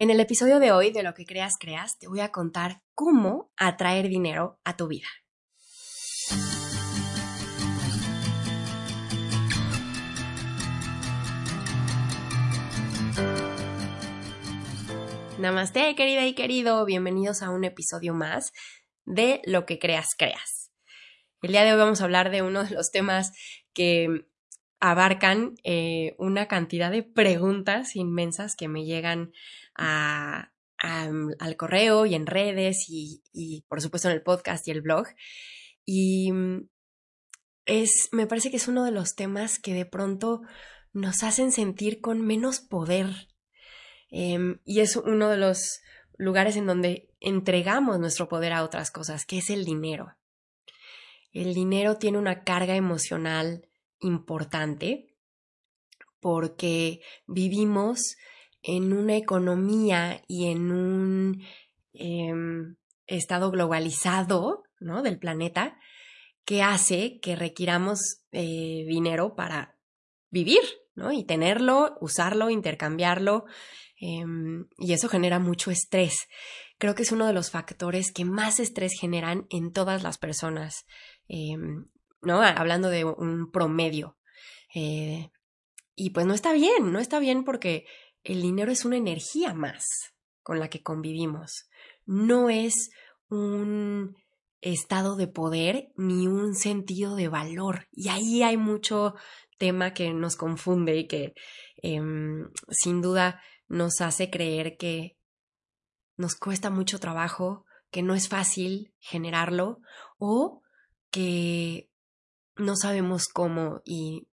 En el episodio de hoy de Lo que creas, creas, te voy a contar cómo atraer dinero a tu vida. Namaste, querida y querido, bienvenidos a un episodio más de Lo que creas, creas. El día de hoy vamos a hablar de uno de los temas que abarcan eh, una cantidad de preguntas inmensas que me llegan al correo y en redes y, por supuesto en el podcast y el blog. Y mm, es, me parece que es uno de los temas que de pronto nos hacen sentir con menos poder. Em, y es uno de los lugares en donde entregamos nuestro poder a otras cosas, que es el dinero. El dinero tiene una carga emocional importante porque vivimos en una economía y en un em, estado globalizado ¿no? del planeta que hace que requiramos eh, dinero para vivir, ¿no? Y tenerlo, usarlo, intercambiarlo, em, y eso genera mucho estrés. Creo que es uno de los factores que más estrés generan en todas las personas, em, ¿no? Hablando de un promedio. Eh, y pues no está bien, no está bien porque el dinero es una energía más con la que convivimos. No es un estado de poder ni un sentido de valor. Y ahí hay mucho tema que nos confunde y que em, sin duda nos hace creer que nos cuesta mucho trabajo, que no es fácil generarlo o que no sabemos cómo y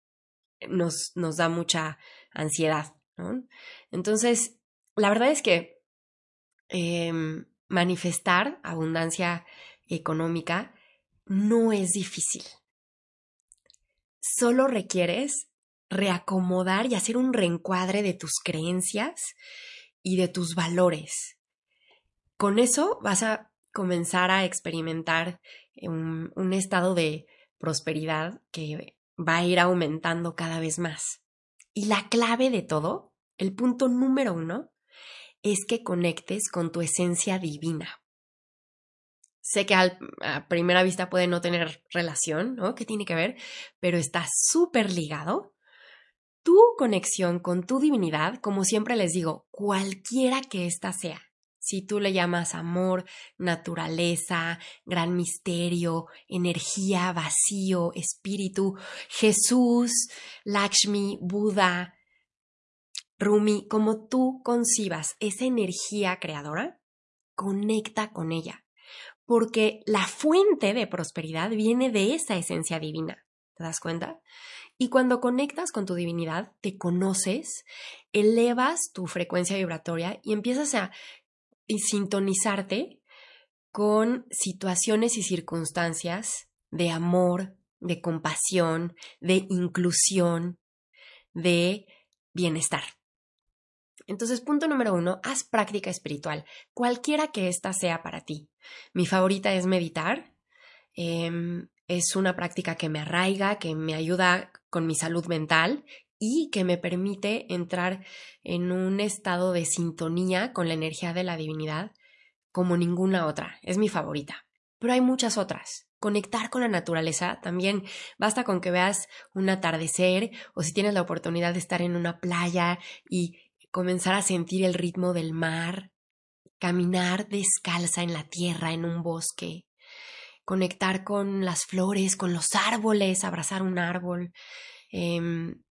nos, nos da mucha ansiedad. Entonces, la verdad es que em, manifestar abundancia económica no es difícil. Solo requieres reacomodar y hacer un reencuadre de tus creencias y de tus valores. Con eso vas a comenzar a experimentar un estado de prosperidad que va a ir aumentando cada vez más. Y la clave de todo, el punto número uno, es que conectes con tu esencia divina. Sé que a primera vista puede no tener relación, ¿no? ¿Qué tiene que ver? Pero está súper ligado. Tu conexión con tu divinidad, como siempre les digo, cualquiera que ésta sea, si tú le llamas amor, naturaleza, gran misterio, energía, vacío, espíritu, Jesús, Lakshmi, Buda, Rumi, como tú concibas esa energía creadora, conecta con ella, porque la fuente de prosperidad viene de esa esencia divina. ¿Te das cuenta? Y cuando conectas con tu divinidad, te conoces, elevas tu frecuencia vibratoria y empiezas a y sintonizarte con situaciones y circunstancias de amor, de compasión, de inclusión, de bienestar. Entonces, punto número uno, haz práctica espiritual, cualquiera que ésta sea para ti. Mi favorita es meditar. Em, es una práctica que me arraiga, que me ayuda con mi salud mental y que me permite entrar en un estado de sintonía con la energía de la divinidad como ninguna otra. Es mi favorita. Pero hay muchas otras. Conectar con la naturaleza también basta con que veas un atardecer o si tienes la oportunidad de estar en una playa y comenzar a sentir el ritmo del mar, caminar descalza en la tierra, en un bosque, conectar con las flores, con los árboles, abrazar un árbol, em,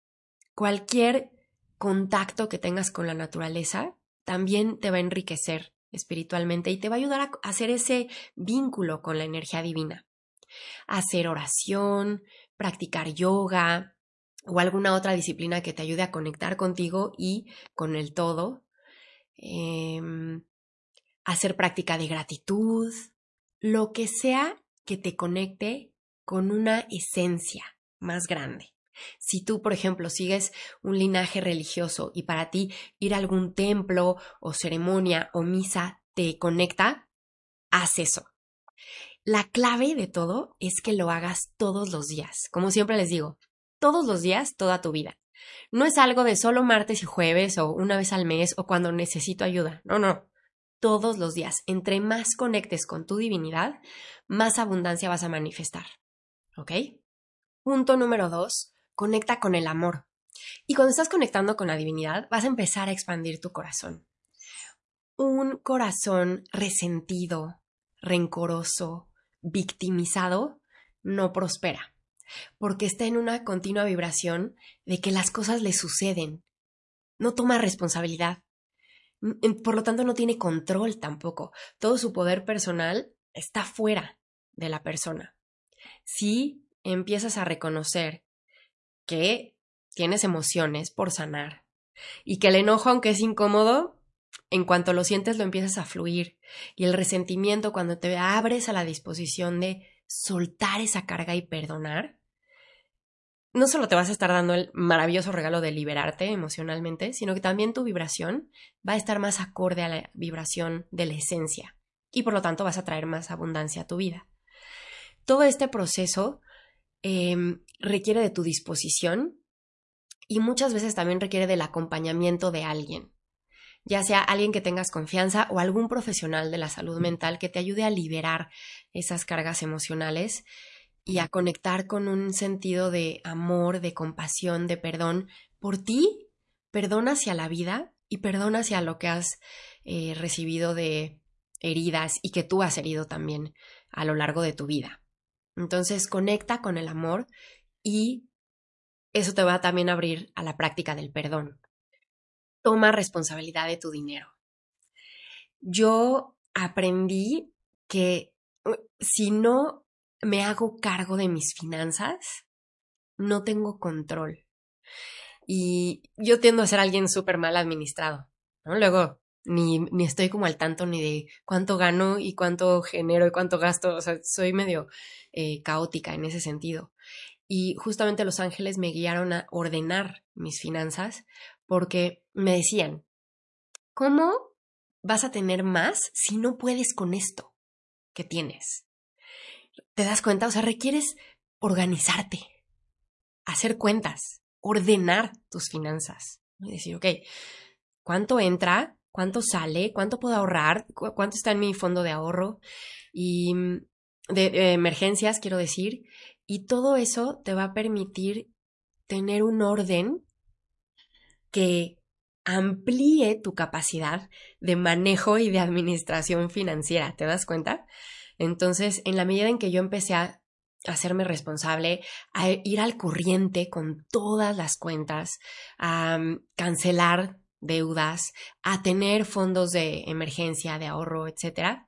cualquier contacto que tengas con la naturaleza también te va a enriquecer espiritualmente y te va a ayudar a hacer ese vínculo con la energía divina. Hacer oración, practicar yoga o alguna otra disciplina que te ayude a conectar contigo y con el todo. Em, hacer práctica de gratitud, lo que sea que te conecte con una esencia más grande. Si tú, por ejemplo, sigues un linaje religioso y para ti ir a algún templo o ceremonia o misa te conecta, haz eso. La clave de todo es que lo hagas todos los días. Como siempre les digo, todos los días, toda tu vida. No es algo de solo martes y jueves o una vez al mes o cuando necesito ayuda. No, no. Todos los días. Entre más conectes con tu divinidad, más abundancia vas a manifestar. ¿Ok? Punto número dos. Conecta con el amor. Y cuando estás conectando con la divinidad, vas a empezar a expandir tu corazón. Un corazón resentido, rencoroso, victimizado, no prospera, porque está en una continua vibración de que las cosas le suceden. No toma responsabilidad. Por lo tanto, no tiene control tampoco. Todo su poder personal está fuera de la persona. Si empiezas a reconocer que tienes emociones por sanar y que el enojo, aunque es incómodo, en cuanto lo sientes lo empiezas a fluir y el resentimiento cuando te abres a la disposición de soltar esa carga y perdonar, no solo te vas a estar dando el maravilloso regalo de liberarte emocionalmente, sino que también tu vibración va a estar más acorde a la vibración de la esencia y por lo tanto vas a traer más abundancia a tu vida. Todo este proceso em, requiere de tu disposición y muchas veces también requiere del acompañamiento de alguien, ya sea alguien que tengas confianza o algún profesional de la salud mental que te ayude a liberar esas cargas emocionales y a conectar con un sentido de amor, de compasión, de perdón por ti, perdón hacia la vida y perdón hacia lo que has eh, recibido de heridas y que tú has herido también a lo largo de tu vida. Entonces conecta con el amor y eso te va a también a abrir a la práctica del perdón. Toma responsabilidad de tu dinero. Yo aprendí que uh, si no me hago cargo de mis finanzas, no tengo control. Y yo tiendo a ser alguien súper mal administrado, ¿no? Luego, ni, ni estoy como al tanto ni de cuánto gano y cuánto genero y cuánto gasto, o sea, soy medio eh, caótica en ese sentido. Y justamente los ángeles me guiaron a ordenar mis finanzas porque me decían, ¿cómo vas a tener más si no puedes con esto que tienes? ¿Te das cuenta? O sea, requieres organizarte, hacer cuentas, ordenar tus finanzas. Y decir, ok, ¿cuánto entra? ¿Cuánto sale? ¿Cuánto puedo ahorrar? ¿Cuánto está en mi fondo de ahorro? Y mm, de emergencias, quiero decir. Y todo eso te va a permitir tener un orden que amplíe tu capacidad de manejo y de administración financiera. ¿Te das cuenta? Entonces, en la medida en que yo empecé a hacerme responsable, a ir al corriente con todas las cuentas, a mm, cancelar deudas, a tener fondos de emergencia, de ahorro, etcétera,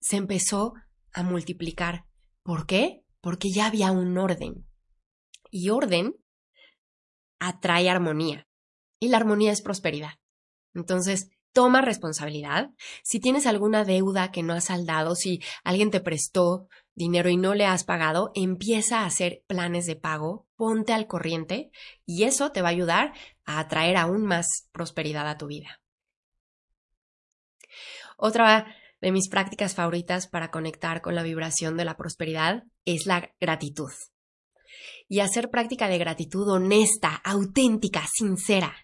se empezó a multiplicar. ¿Por qué? Porque ya había un orden. Y orden atrae armonía. Y la armonía es prosperidad. Entonces, toma responsabilidad. Si tienes alguna deuda que no has saldado, si alguien te prestó dinero y no le has pagado, empieza a hacer planes de pago, ponte al corriente y eso te va a ayudar a atraer aún más prosperidad a tu vida. Otra de mis prácticas favoritas para conectar con la vibración de la prosperidad es la gratitud. Y hacer práctica de gratitud honesta, auténtica, sincera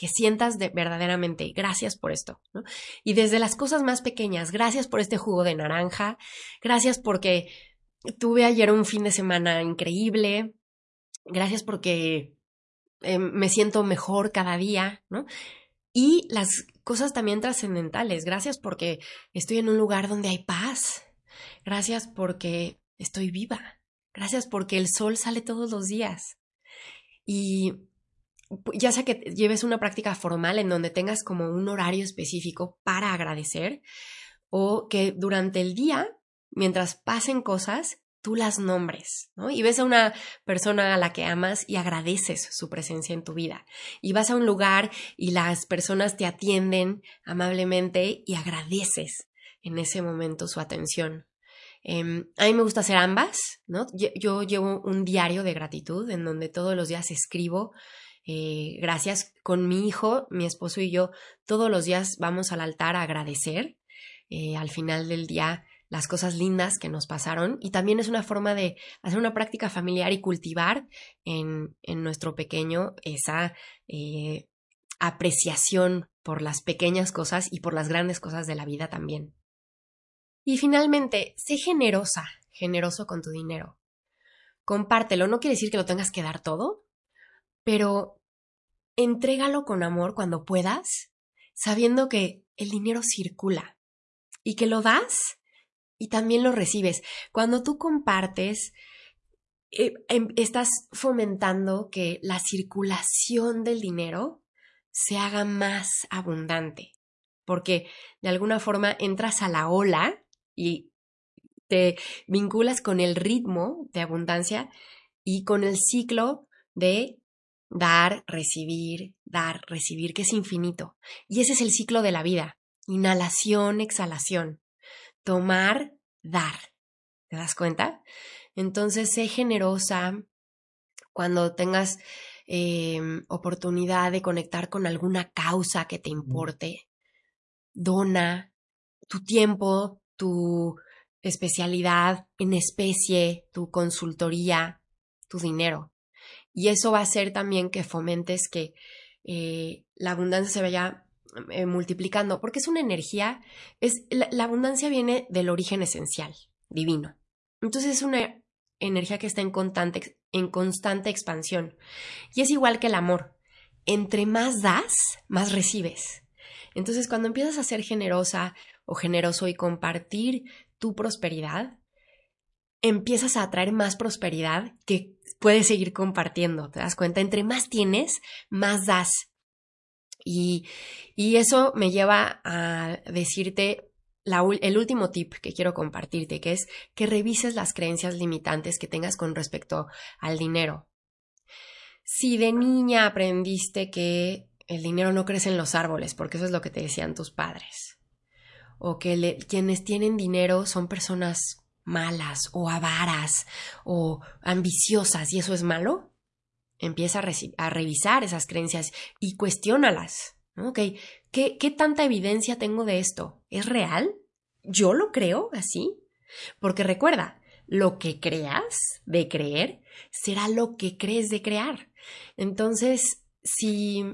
que sientas de, verdaderamente, gracias por esto, ¿no? Y desde las cosas más pequeñas, gracias por este jugo de naranja, gracias porque tuve ayer un fin de semana increíble, gracias porque eh, me siento mejor cada día, ¿no? Y las cosas también trascendentales, gracias porque estoy en un lugar donde hay paz, gracias porque estoy viva, gracias porque el sol sale todos los días. Y ya sea que lleves una práctica formal en donde tengas como un horario específico para agradecer o que durante el día, mientras pasen cosas, tú las nombres, ¿no? Y ves a una persona a la que amas y agradeces su presencia en tu vida. Y vas a un lugar y las personas te atienden amablemente y agradeces en ese momento su atención. Em, a mí me gusta hacer ambas, yo llevo un diario de gratitud en donde todos los días escribo eh, gracias con mi hijo, mi esposo y yo todos los días vamos al altar a agradecer. Eh, al final del día las cosas lindas que nos pasaron y también es una forma de hacer una práctica familiar y cultivar en, nuestro pequeño esa eh, apreciación por las pequeñas cosas y por las grandes cosas de la vida también. Y finalmente, sé generosa, generoso con tu dinero. Compártelo, no quiere decir que lo tengas que dar todo, pero entrégalo con amor cuando puedas, sabiendo que el dinero circula y que lo das y también lo recibes. Cuando tú compartes, eh, em, estás fomentando que la circulación del dinero se haga más abundante, porque de alguna forma entras a la ola y te vinculas con el ritmo de abundancia y con el ciclo de dar, recibir, dar, recibir, que es infinito. Y ese es el ciclo de la vida. Inhalación, exhalación. Tomar, dar. ¿Te das cuenta? Entonces, sé generosa cuando tengas em, oportunidad de conectar con alguna causa que te importe. Dona tu tiempo, tu especialidad en especie, tu consultoría, tu dinero. Y eso va a hacer también que fomentes que eh, la abundancia se vaya eh, multiplicando, porque es una energía, es, la, abundancia viene del origen esencial, divino. Entonces es una energía que está en constante, en constante expansión. Y es igual que el amor. Entre más das, más recibes. Entonces cuando empiezas a ser generosa o generoso y compartir tu prosperidad, empiezas a atraer más prosperidad que puedes seguir compartiendo. ¿Te das cuenta? Entre más tienes, más das. Y, y eso me lleva a decirte el último tip que quiero compartirte, que es que revises las creencias limitantes que tengas con respecto al dinero. Si de niña aprendiste que el dinero no crece en los árboles, porque eso es lo que te decían tus padres, o que quienes tienen dinero son personas malas o avaras o ambiciosas y eso es malo, empieza a, revisar esas creencias y cuestiónalas. ¿qué, ¿qué tanta evidencia tengo de esto? ¿Es real? ¿Yo lo creo así? Porque recuerda, lo que creas de creer será lo que crees de crear. Entonces, si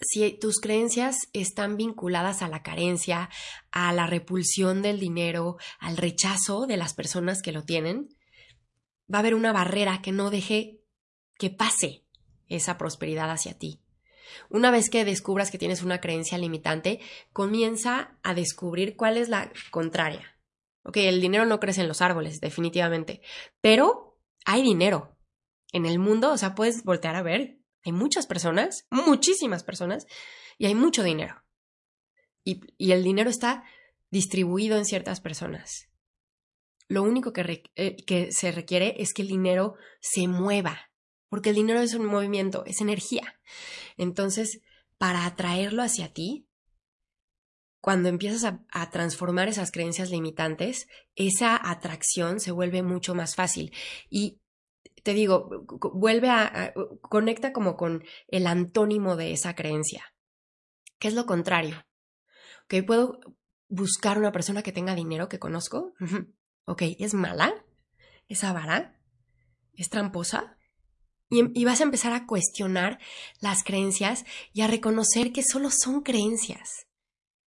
si tus creencias están vinculadas a la carencia, a la repulsión del dinero, al rechazo de las personas que lo tienen, va a haber una barrera que no deje que pase esa prosperidad hacia ti. Una vez que descubras que tienes una creencia limitante, comienza a descubrir cuál es la contraria. Ok, el dinero no crece en los árboles, definitivamente, pero hay dinero. En el mundo, o sea, puedes voltear a ver hay muchas personas, muchísimas personas, y hay mucho dinero. Y, el dinero está distribuido en ciertas personas. Lo único que, eh, que se requiere es que el dinero se mueva, porque el dinero es un movimiento, es energía. Entonces, para atraerlo hacia ti, cuando empiezas a, a, transformar esas creencias limitantes, esa atracción se vuelve mucho más fácil. Y te digo, vuelve a, conecta como con el antónimo de esa creencia, ¿Qué es lo contrario. Ok, puedo buscar una persona que tenga dinero que conozco. Ok, ¿es mala? ¿Es avara? ¿Es tramposa? Y, y, vas a empezar a cuestionar las creencias y a reconocer que solo son creencias,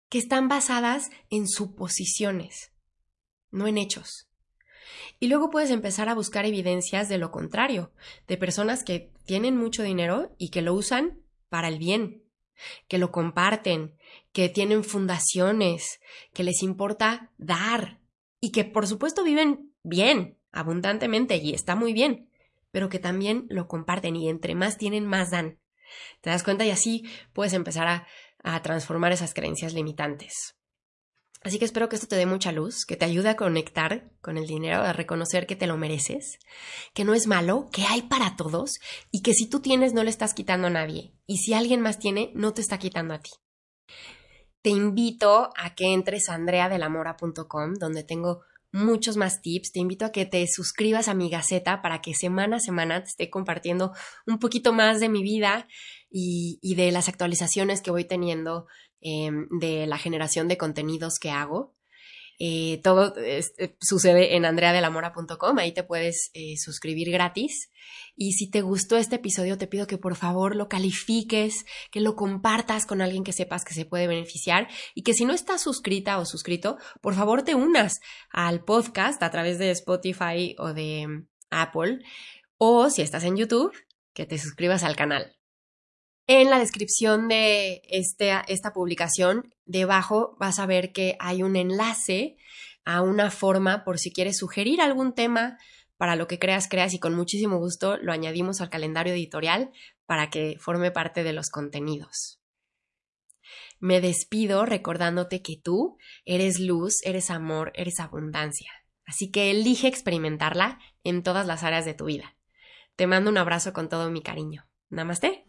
que están basadas en suposiciones, no en hechos. Y luego puedes empezar a buscar evidencias de lo contrario, de personas que tienen mucho dinero y que lo usan para el bien, que lo comparten, que tienen fundaciones, que les importa dar y que por supuesto viven bien, abundantemente y está muy bien, pero que también lo comparten y entre más tienen, más dan. ¿Te das cuenta? Y así puedes empezar a, transformar esas creencias limitantes. Así que espero que esto te dé mucha luz, que te ayude a conectar con el dinero, a reconocer que te lo mereces, que no es malo, que hay para todos y que si tú tienes no le estás quitando a nadie y si alguien más tiene no te está quitando a ti. Te invito a que entres a andreadelamora.com donde tengo muchos más tips. Te invito a que te suscribas a mi gaceta para que semana a semana te esté compartiendo un poquito más de mi vida y, de las actualizaciones que voy teniendo Em, de la generación de contenidos que hago. Eh, todo eh, sucede en andreadelamora.com, ahí te puedes eh, suscribir gratis. Y si te gustó este episodio, te pido que por favor lo califiques, que lo compartas con alguien que sepas que se puede beneficiar y que si no estás suscrita o suscrito, por favor te unas al podcast a través de Spotify o de mm, Apple o si estás en YouTube, que te suscribas al canal. En la descripción de este, esta publicación, debajo vas a ver que hay un enlace a una forma por si quieres sugerir algún tema para lo que creas, creas y con muchísimo gusto lo añadimos al calendario editorial para que forme parte de los contenidos. Me despido recordándote que tú eres luz, eres amor, eres abundancia. Así que elige experimentarla en todas las áreas de tu vida. Te mando un abrazo con todo mi cariño. Namaste.